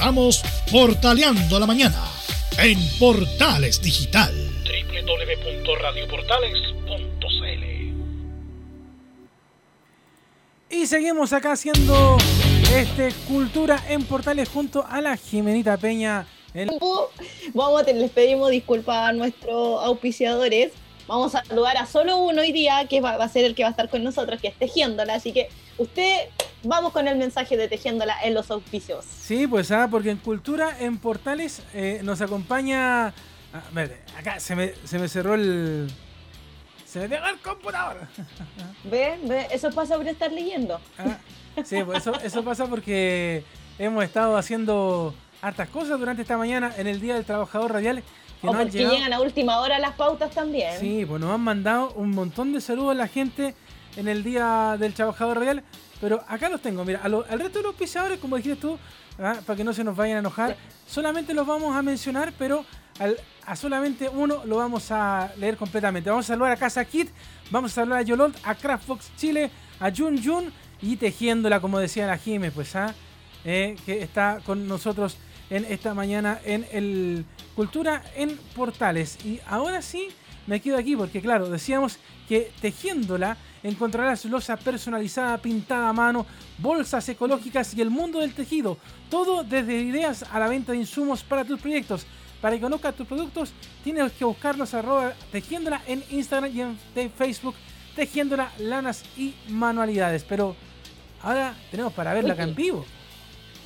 Estamos portaleando la mañana en Portales Digital. www.radioportales.cl Y seguimos acá haciendo este Cultura en Portales junto a la Jimenita Peña El- Vamos a les pedimos disculpas a nuestros auspiciadores. Vamos a saludar a solo uno hoy día, que va, va a ser el que va a estar con nosotros, que es Tejiéndola. Así que usted, vamos con el mensaje de Tejiéndola en los auspicios. Sí, pues ah, porque en Cultura, en Portales, eh, nos acompaña. Ah, espérate, acá se me, se me cerró el. Se me pegó el computador. ¿Ve? ¿Ve? Eso pasa por estar leyendo. Ah, sí, pues eso, eso pasa porque hemos estado haciendo hartas cosas durante esta mañana en el Día del Trabajador Radial. Que O porque llegado- llegan a última hora las pautas también. Sí, pues nos han mandado un montón de saludos a la gente en el Día del Trabajador Real. Pero acá los tengo, mira, al resto de los pisadores, como dijiste tú, ah, para que no se nos vayan a enojar, solamente los vamos a mencionar, pero al- a solamente uno lo vamos a leer completamente. Vamos a saludar a Casa Kit, vamos a saludar a Yolot, a Craftbox Chile, a Jun Jun y tejiéndola, como decía la Jime, pues, ah, eh, que está con nosotros en esta mañana en el Cultura en Portales. Y ahora sí me quedo aquí porque claro, decíamos que tejiéndola encontrarás losa personalizada, pintada a mano, bolsas ecológicas y el mundo del tejido. Todo desde ideas a la venta de insumos para tus proyectos. Para que conozcas tus productos, tienes que buscarlos arroba tejiéndola en Instagram y en Facebook, tejiéndola lanas y manualidades. Pero ahora tenemos para verla acá en vivo.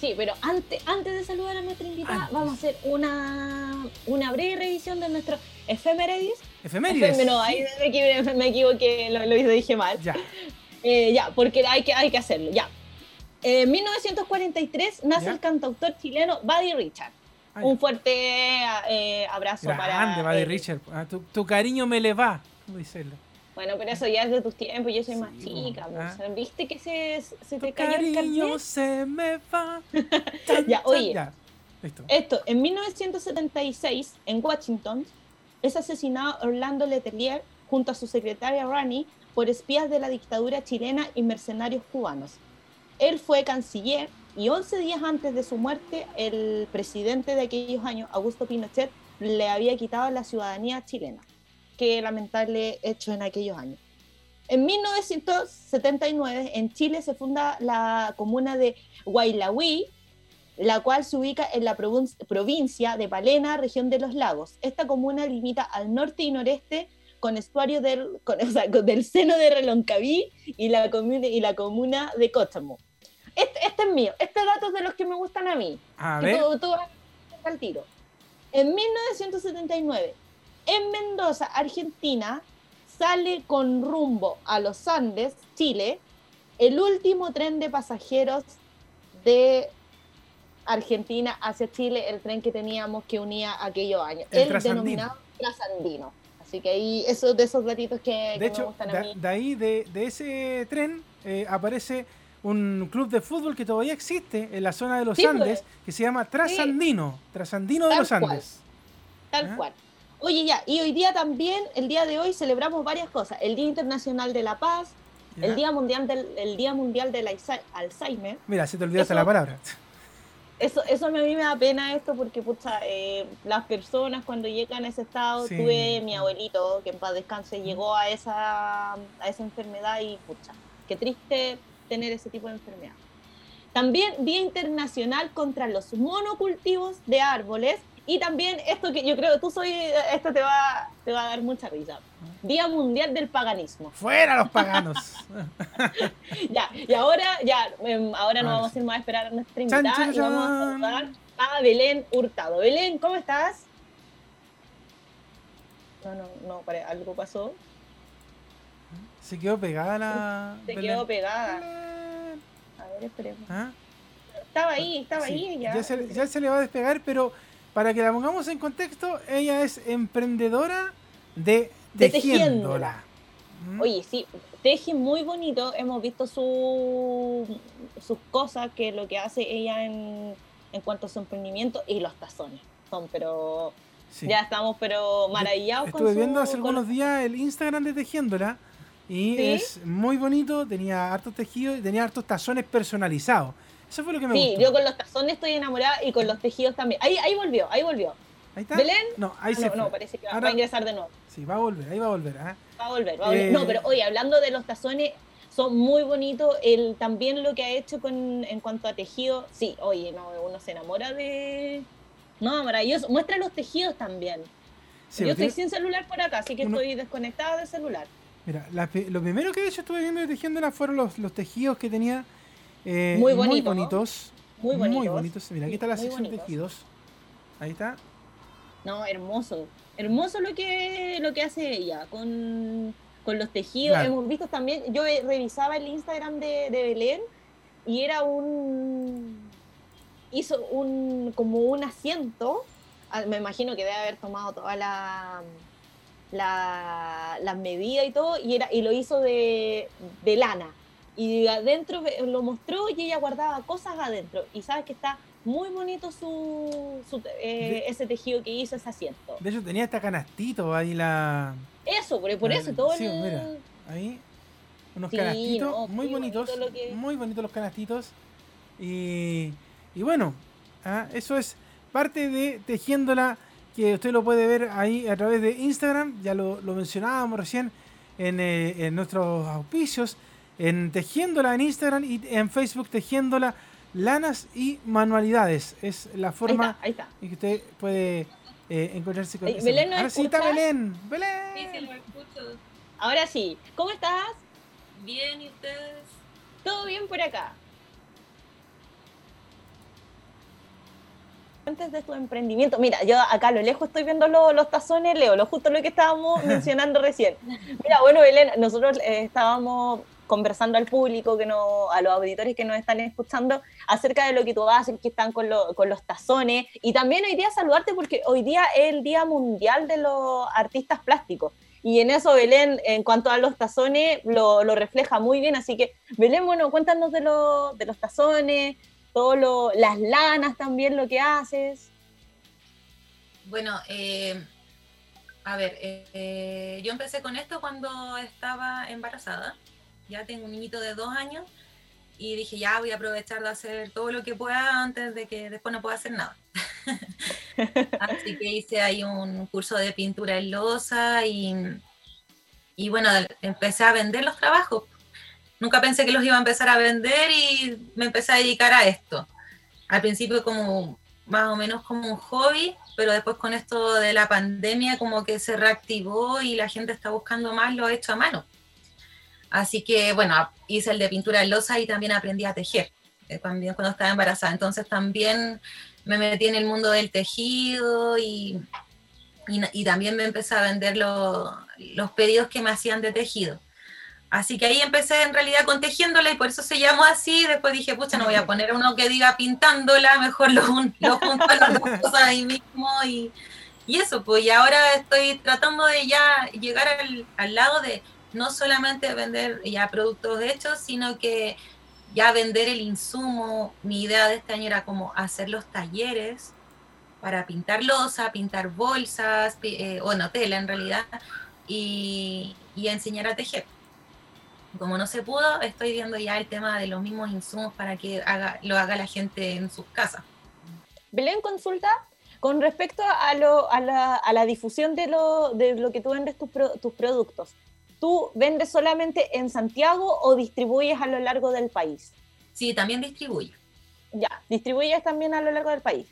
Sí, pero antes, antes de saludar a nuestra invitada, Antes. vamos a hacer una, una breve revisión de nuestro efemérides. Efemérides. Efem- no, ahí me, equivoqué, me equivoqué, lo, lo dije mal. Ya. Eh, ya, porque hay que, hay que hacerlo, ya. En 1943 nace Ya. el cantautor chileno Buddy Richard. Ah. Un fuerte eh, abrazo Grande, para... Buddy eh, Richard. Ah, tu, tu cariño me le va. ¿Cómo dice Bueno, pero eso ya es de tus tiempos, yo soy más Sí, chica. bueno, pues. ah. ¿Viste que se, se te Tu cayó el cariño se me va. Ya, oye. ya. Listo. Esto, en 1976, en Washington, es asesinado Orlando Letelier junto a su secretaria Rani por espías de la dictadura chilena y mercenarios cubanos. Él fue canciller y 11 días antes de su muerte, el presidente de aquellos años, Augusto Pinochet, le había quitado la ciudadanía chilena. Qué lamentable hecho en aquellos años. En 1979, en Chile se funda la comuna de Guaylagüí, la cual se ubica en la provin- provincia de Palena, región de los lagos. Esta comuna limita al norte y noreste con estuario del, con- o sea, del seno de Reloncaví y la, comuna, y la comuna de Cóchamo. Este, este es mío, este dato es de los que me gustan a mí. A ver. tú, tú vas al tiro. En 1979, en Mendoza, Argentina, sale con rumbo a los Andes, Chile, el último tren de pasajeros de Argentina hacia Chile, el tren que teníamos que unía aquellos años, El el, trasandino. denominado trasandino. Así que ahí, esos de esos datitos que, que De me hecho, gustan a de, mí. de ahí, de, de ese tren, eh, aparece un club de fútbol que todavía existe en la zona de los Sí, pues. Andes, que se llama Trasandino. Trasandino de Tal los cual. Andes. Tal ¿Ah? cual. Oye, ya, y hoy día también, el día de hoy, celebramos varias cosas. El Día Internacional de la Paz, ¿Ya? el Día Mundial del, el Día Mundial del Alzheimer-. Mira, se te olvidaste Eso- la palabra. Eso, eso a mí me da pena esto porque, pucha, eh, las personas cuando llegan a ese estado, Sí. tuve mi abuelito, que en paz descanse, llegó a esa, a esa enfermedad y, pucha, qué triste tener ese tipo de enfermedad. También Día Internacional contra los monocultivos de árboles y también esto que yo creo que tú soy, esto te va, te va a dar mucha risa. Día Mundial del Paganismo. ¡Fuera los paganos! Ya, y ahora, ya, em, ahora no vamos a ir más a esperar a nuestra Chan, invitada chan, y vamos a saludar a Belén Hurtado. Belén, ¿cómo estás? No, no, no, pare- algo pasó. Se quedó pegada la. Se Belén. quedó pegada. A ver, esperemos. ¿Ah? Estaba ahí, estaba Sí, ahí ya. ya se, ya se le va a despegar, pero para que la pongamos en contexto, ella es emprendedora de Tejiéndola. ¿Mm? Oye, sí, teje muy bonito. Hemos visto su, sus cosas, que lo que hace ella en, en cuanto a su emprendimiento y los tazones. Son, pero Sí. ya estamos, pero maravillados con Estuve su- viendo hace algunos días el Instagram de Tejiéndola y ¿Sí? es muy bonito, tenía hartos tejidos y tenía hartos tazones personalizados. Eso fue lo que me Sí, gustó. yo con los tazones estoy enamorada y con los tejidos también. Ahí, ahí volvió, ahí volvió. Ahí está. ¿Belén? No, ahí Ah, se no, no, parece que va, Ahora- va a ingresar de nuevo. Sí, va a volver, ahí va a volver. ¿ah? Va a volver, va a volver. Eh, No, pero oye, hablando de los tazones, son muy bonitos. El, también lo que ha hecho con, en cuanto a tejido, sí, oye, no, uno se enamora de, No, maravilloso. Muestra los tejidos también. Sí, Yo estoy sin celular por acá, así que Uno- estoy desconectada del celular. Mira, la lo primero que hecho estuve viendo de tejiéndola fueron los, los tejidos que tenía eh, Muy muy bonito, ¿no? bonitos. Muy Muy bonitos. bonitos. Mira, aquí está la muy sección bonitos. tejidos. Ahí está. No, hermoso. Hermoso lo que, lo que hace ella con, con los tejidos. Claro. Hemos visto también, yo revisaba el Instagram de, de Belén y era un. hizo un como un asiento. Ah, Me imagino que debe haber tomado toda la. la las medidas y todo, y, era, y lo hizo de, de lana. Y adentro lo mostró y ella guardaba cosas adentro. Y sabes que está muy bonito su, su, eh, ese tejido que hizo ese asiento. De hecho tenía hasta canastito ahí la. Eso, por, por la- eso, todo sí, el... mira. Ahí. Unos Sí, canastitos no, muy bonitos. bonito que- Muy bonitos los canastitos. Y, y bueno, ah, eso es parte de Tejiéndola, que usted lo puede ver ahí a través de Instagram. Ya lo, lo mencionábamos recién en, eh, en nuestros auspicios. En Tejiéndola en Instagram y en Facebook Tejiéndola Lanas y Manualidades. Es la Ahí forma está, ahí está. en que usted puede eh, encontrarse con esa- Belén, ¿nos Ahora sí está? Belén. Belén. Sí, sí, lo escucho. Ahora sí, ¿cómo estás? Bien, ¿y ustedes? ¿Todo bien por acá? Antes de tu emprendimiento, mira, yo acá a lo lejos estoy viendo lo- los tazones, Leo, lo justo lo que estábamos mencionando recién. Mira, bueno, Belén, nosotros eh, estábamos conversando al público, que no, a los auditores que nos están escuchando, acerca de lo que tú haces, que están con, lo- con los tazones, y también hoy día saludarte porque hoy día es el Día Mundial de los Artistas Plásticos. Y en eso Belén, en cuanto a los tazones, lo, lo refleja muy bien. Así que, Belén, bueno, cuéntanos de, lo- de los tazones, todo lo, las lanas también, lo que haces. Bueno, eh, a ver, eh, eh, yo empecé con esto cuando estaba embarazada. Ya tengo un niñito de dos años y dije, ya voy a aprovechar de hacer todo lo que pueda antes de que después no pueda hacer nada. Así que hice ahí un curso de pintura en losa y, y bueno, empecé a vender los trabajos. Nunca pensé que los iba a empezar a vender y me empecé a dedicar a esto. Al principio como más o menos como un hobby, pero después con esto de la pandemia como que se reactivó y la gente está buscando más lo hecho a mano. Así que bueno, hice el de pintura en losa y también aprendí a tejer, eh, también cuando estaba embarazada. Entonces también me metí en el mundo del tejido y, y, y también me empecé a vender lo- los pedidos que me hacían de tejido. Así que ahí empecé en realidad con tejiéndola y por eso se llamó así. Después dije, pucha, no voy a poner uno que diga pintándola, mejor lo, lo junto a las dos cosas ahí mismo. Y, y eso, pues, y ahora estoy tratando de ya llegar al, al lado de no solamente vender ya productos hechos, sino que ya vender el insumo. Mi idea de este año era como hacer los talleres para pintar losa, pintar bolsas, eh, bueno, tela en realidad, y, y enseñar a tejer. Como no se pudo, estoy viendo ya el tema de los mismos insumos para que haga, lo haga la gente en sus casas. Belén, consulta con respecto a, lo- a la, a la difusión de lo, de lo que tú vendes tus productos. ¿Tú vendes solamente en Santiago o distribuyes a lo largo del país? Sí, también distribuye. Ya, distribuyes también a lo largo del país.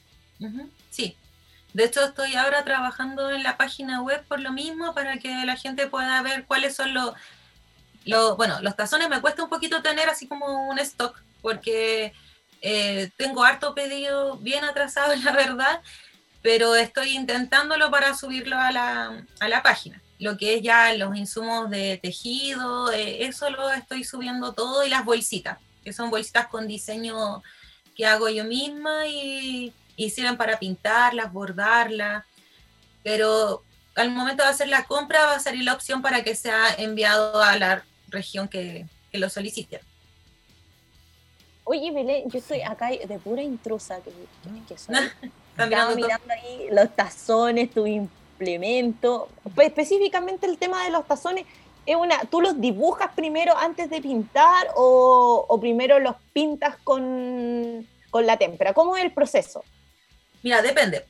Sí. De hecho, estoy ahora trabajando en la página web por lo mismo, para que la gente pueda ver cuáles son los... los bueno, los tazones me cuesta un poquito tener así como un stock, porque eh, tengo harto pedido bien atrasado, la verdad, pero estoy intentándolo para subirlo a la, a la página. Lo que es ya los insumos de tejido, eh, eso lo estoy subiendo todo y las bolsitas, que son bolsitas con diseño que hago yo misma y, y sirven para pintarlas, bordarlas, pero al momento de hacer la compra va a salir la opción para que sea enviado a la región que, que lo solicite. Oye, Belén, yo estoy acá de pura intrusa, que, que soy. Mirando ahí los tazones, tu. Pues, específicamente el tema de los tazones, es una, ¿tú los dibujas primero antes de pintar o, o primero los pintas con, con la témpera? ¿Cómo es el proceso? Mira, depende.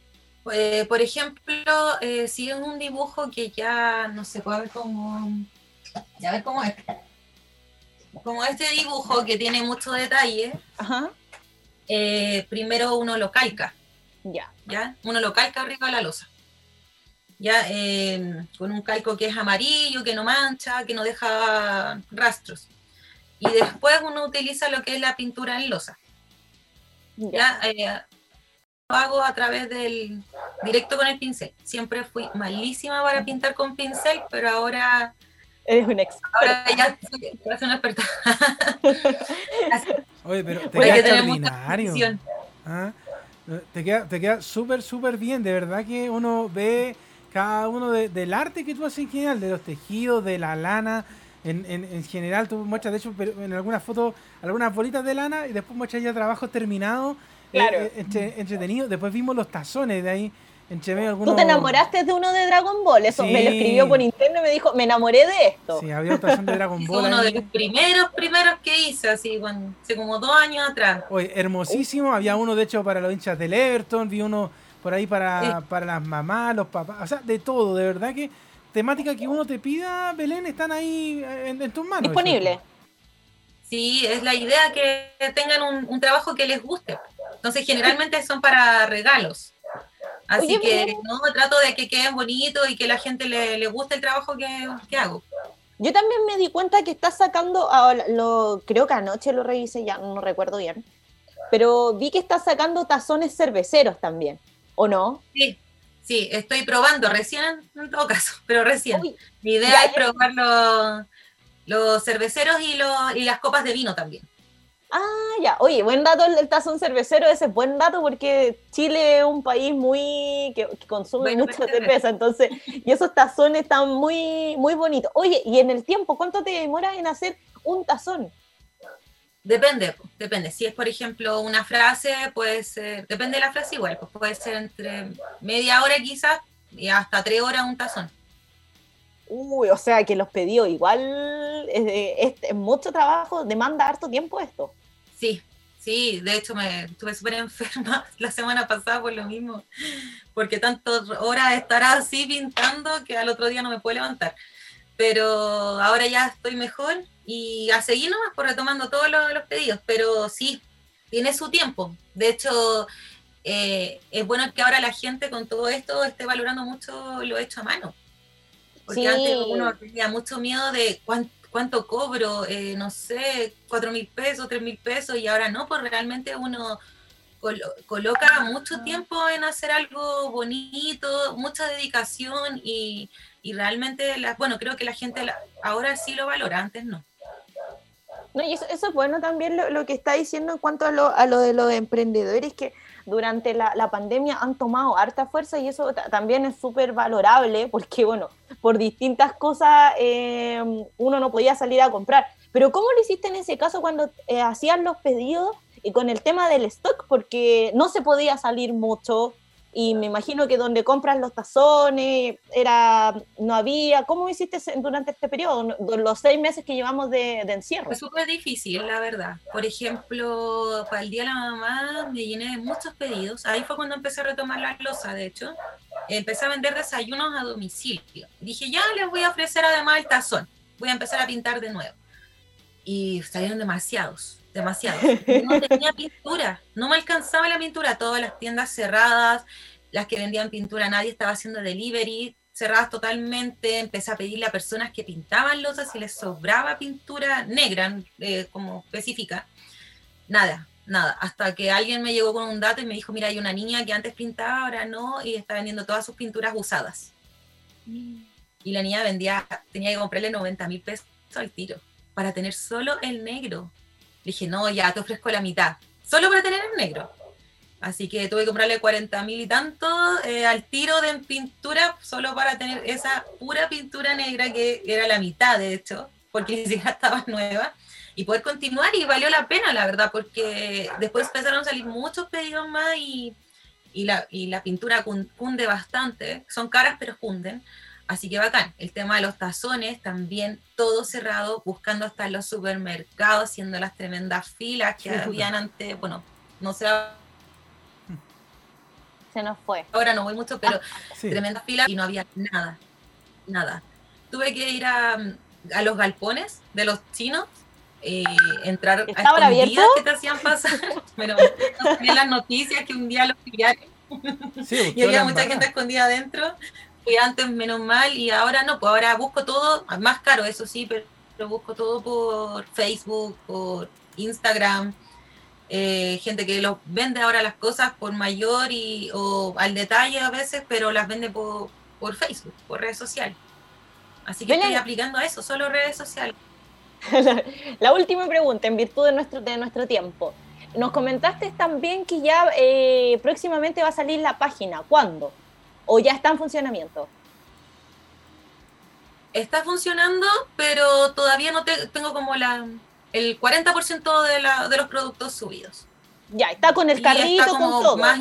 Eh, por ejemplo, eh, si es un dibujo que ya no se puede ver cómo. Ya ver cómo es. Como este dibujo que tiene mucho detalle, Ajá. eh, primero uno lo calca. Ya. ¿ya? Uno lo calca arriba de la losa. Ya, eh, con un calco que es amarillo, que no mancha, que no deja rastros. Y después uno utiliza lo que es la pintura en losa. Ya, eh, lo hago a través del directo con el pincel. Siempre fui malísima para pintar con pincel, pero ahora Eres un experto. ahora ya soy, soy una experta. Oye, pero te queda extraordinario. Ah, Te queda, te queda súper, súper bien. De verdad que uno ve cada uno de- del arte que tú haces en general, de los tejidos, de la lana. En, en, en general, tú muestras, de hecho, en algunas fotos, algunas bolitas de lana y después muestras ya trabajos terminados, eh, Claro. eh, entre- entretenidos. Después vimos los tazones de ahí, entre medio algunos... Tú te enamoraste de uno de Dragon Ball, eso me lo Sí. escribió por interno y me dijo, me enamoré de esto. Sí, había un tazón de Dragon Ball uno de ahí. los primeros, primeros que hice, así, cuando- hace como dos años atrás. Oye, hermosísimo. Había uno, de hecho, para los hinchas del Everton. Vi uno por ahí para, para las mamás, los papás. O sea, de todo. De verdad que temática que uno te pida, Belén, están ahí eh, en, en tus manos. Disponible. Sí, es la idea que tengan un, un trabajo que les guste. Entonces, generalmente son para regalos. Así Oye, que Belén. no trato de que queden bonitos y que la gente le, le guste el trabajo que, que hago. Yo también me di cuenta que estás sacando, lo, creo que anoche lo revisé, ya no recuerdo bien, pero vi que estás sacando tazones cerveceros también, ¿o no? Sí, sí, estoy probando recién, en todo caso, pero recién. Uy, Mi idea es probar los, los cerveceros y, los, y las copas de vino también. Ah, ya. Oye, buen dato el del tazón cervecero, ese es buen dato porque Chile es un país muy que, que consume Bueno, mucha cerveza. cerveza, entonces, y esos tazones están muy, muy bonitos. Oye, y en el tiempo, ¿cuánto te demoras en hacer un tazón? Depende, depende. Si es, por ejemplo, una frase, puede ser, depende de la frase igual, pues puede ser entre media hora quizás y hasta tres horas un tazón. Uy, o sea que los pedidos igual es, de- es- es mucho trabajo, demanda harto tiempo esto. Sí, sí, de hecho me estuve súper enferma la semana pasada por lo mismo, porque tantas horas estar así pintando que al otro día no me puedo levantar. Pero ahora ya estoy mejor y a seguir nomás por retomando todos los, los pedidos, pero sí, tiene su tiempo. De hecho, eh, es bueno que ahora la gente con todo esto esté valorando mucho lo hecho a mano. Porque Sí. antes uno tenía mucho miedo de cuán- cuánto cobro, eh, no sé, cuatro mil pesos, tres mil pesos, y ahora no, pues realmente uno colo- coloca mucho tiempo en hacer algo bonito, mucha dedicación y, y realmente, la, bueno, creo que la gente la- ahora sí lo valora, antes no. No, y eso, eso es bueno también lo, lo que está diciendo en cuanto a lo, a lo de los emprendedores, que durante la, la pandemia han tomado harta fuerza y eso ta- también es súper valorable porque, bueno, por distintas cosas eh, uno no podía salir a comprar. Pero ¿cómo lo hiciste en ese caso cuando eh, hacían los pedidos y con el tema del stock? Porque no se podía salir mucho y me imagino que donde compras los tazones era no había. ¿Cómo hiciste durante este periodo, los seis meses que llevamos de, de encierro? Fue súper difícil, la verdad. Por ejemplo, para el Día de la Mamá me llené de muchos pedidos. Ahí fue cuando empecé a retomar la losa, de hecho. Empecé a vender desayunos a domicilio. Dije, ya les voy a ofrecer además el tazón. Voy a empezar a pintar de nuevo. Y salieron demasiados, demasiados. Yo No tenía pintura, no me alcanzaba la pintura. Todas las tiendas cerradas, las que vendían pintura, nadie estaba haciendo delivery, cerradas totalmente. Empecé a pedirle a personas que pintaban losas si les sobraba pintura negra, eh, como específica. Nada, nada. Hasta que alguien me llegó con un dato y me dijo, mira, hay una niña que antes pintaba, ahora no, y está vendiendo todas sus pinturas usadas. Y la niña vendía, tenía que comprarle 90 mil pesos al tiro para tener solo el negro. Le dije, no, ya te ofrezco la mitad, solo para tener el negro. Así que tuve que comprarle 40 mil y tanto eh, al tiro de pintura, solo para tener esa pura pintura negra que era la mitad, de hecho, porque ni siquiera estaba nueva, y poder continuar. Y valió la pena, la verdad, porque después empezaron a salir muchos pedidos más y, y, la, y la pintura cun- cunde bastante. Son caras, pero cunden. Así que bacán. El tema de los tazones, también todo cerrado, buscando hasta en los supermercados, haciendo las tremendas filas que Sí, habían antes. Bueno, no sé, Se nos fue. ahora no voy mucho, pero Sí. tremendas filas y no había nada, nada. Tuve que ir a, a los galpones de los chinos, eh, entrar a ¿Estaban escondidas que te hacían pasar, pero no tenía las noticias que un día los pillaron. Sí, y había mucha gente escondida adentro. Fui antes menos mal y ahora no, pues ahora busco todo, más caro eso sí, pero, pero busco todo por Facebook, por Instagram. eh, gente que los vende ahora las cosas por mayor y o al detalle a veces, pero las vende por, por Facebook, por redes sociales. Así que estoy aplicando a eso, solo redes sociales. la, la última pregunta, en virtud de nuestro, de nuestro tiempo. Nos comentaste también que ya eh, próximamente va a salir la página. ¿Cuándo? ¿O ya está en funcionamiento? Está funcionando, pero todavía no te- tengo como la el 40% de, la, de los productos subidos. Ya, está con el Y carrito, está como con todo. más.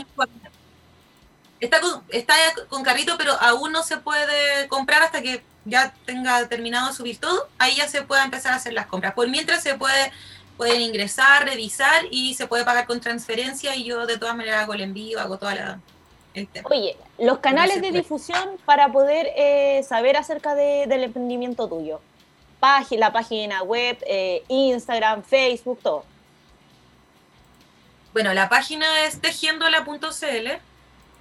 Está con, está con carrito, pero aún no se puede comprar hasta que ya tenga terminado de subir todo. Ahí ya se puede empezar a hacer las compras. Por mientras se puede pueden ingresar, revisar y se puede pagar con transferencia y yo de todas maneras hago el envío, hago toda la el tema. Oye, los canales de difusión para poder eh, saber acerca de- del emprendimiento tuyo. Página, la página web, eh, Instagram, Facebook, todo. Bueno, la página es tejiéndola.cl.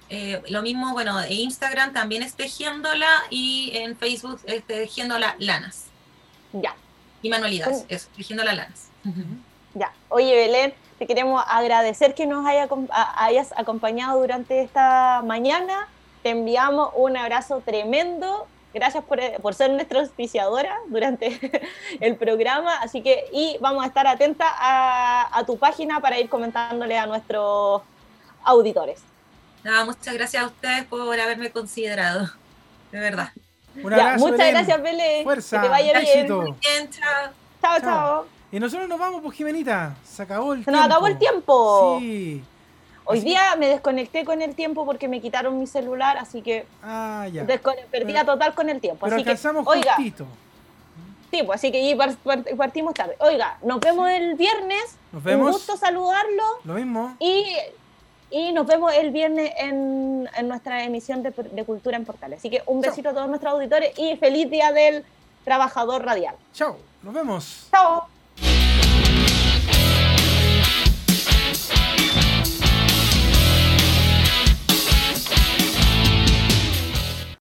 Eh, lo mismo, bueno, en Instagram también es tejiéndola y en Facebook es tejiéndola lanas. Ya, Y manualidades, eso, tejiéndola lanas. ya. Oye, Belén, te queremos agradecer que nos haya acom- a- hayas acompañado durante esta mañana. Te enviamos un abrazo tremendo. Gracias por, por ser nuestra auspiciadora durante el programa. Así que, y vamos a estar atentas a, a tu página para ir comentándole a nuestros auditores. Nada, muchas gracias a ustedes por haberme considerado. De verdad. Un Ya, abrazo, muchas Belén. gracias, Belén. Fuerza, Que te vaya bien. éxito. Bien, chao. Chao, Chao. chao. Y nosotros nos vamos, pues, Jimenita. Se acabó el Se tiempo. nos acabó el tiempo. Sí. Hoy Así- día me desconecté con el tiempo porque me quitaron mi celular, así que Ah, ya. perdida total con el tiempo. Pero así que, alcanzamos oiga, justito. sí, pues así que partimos tarde. Oiga, nos vemos el viernes. Nos Un vemos. gusto saludarlo Lo mismo. y, y nos vemos el viernes en, en nuestra emisión de, de Cultura en Portales. Así que un besito a todos nuestros auditores y feliz día del trabajador radial. Chao. Nos vemos. Chao.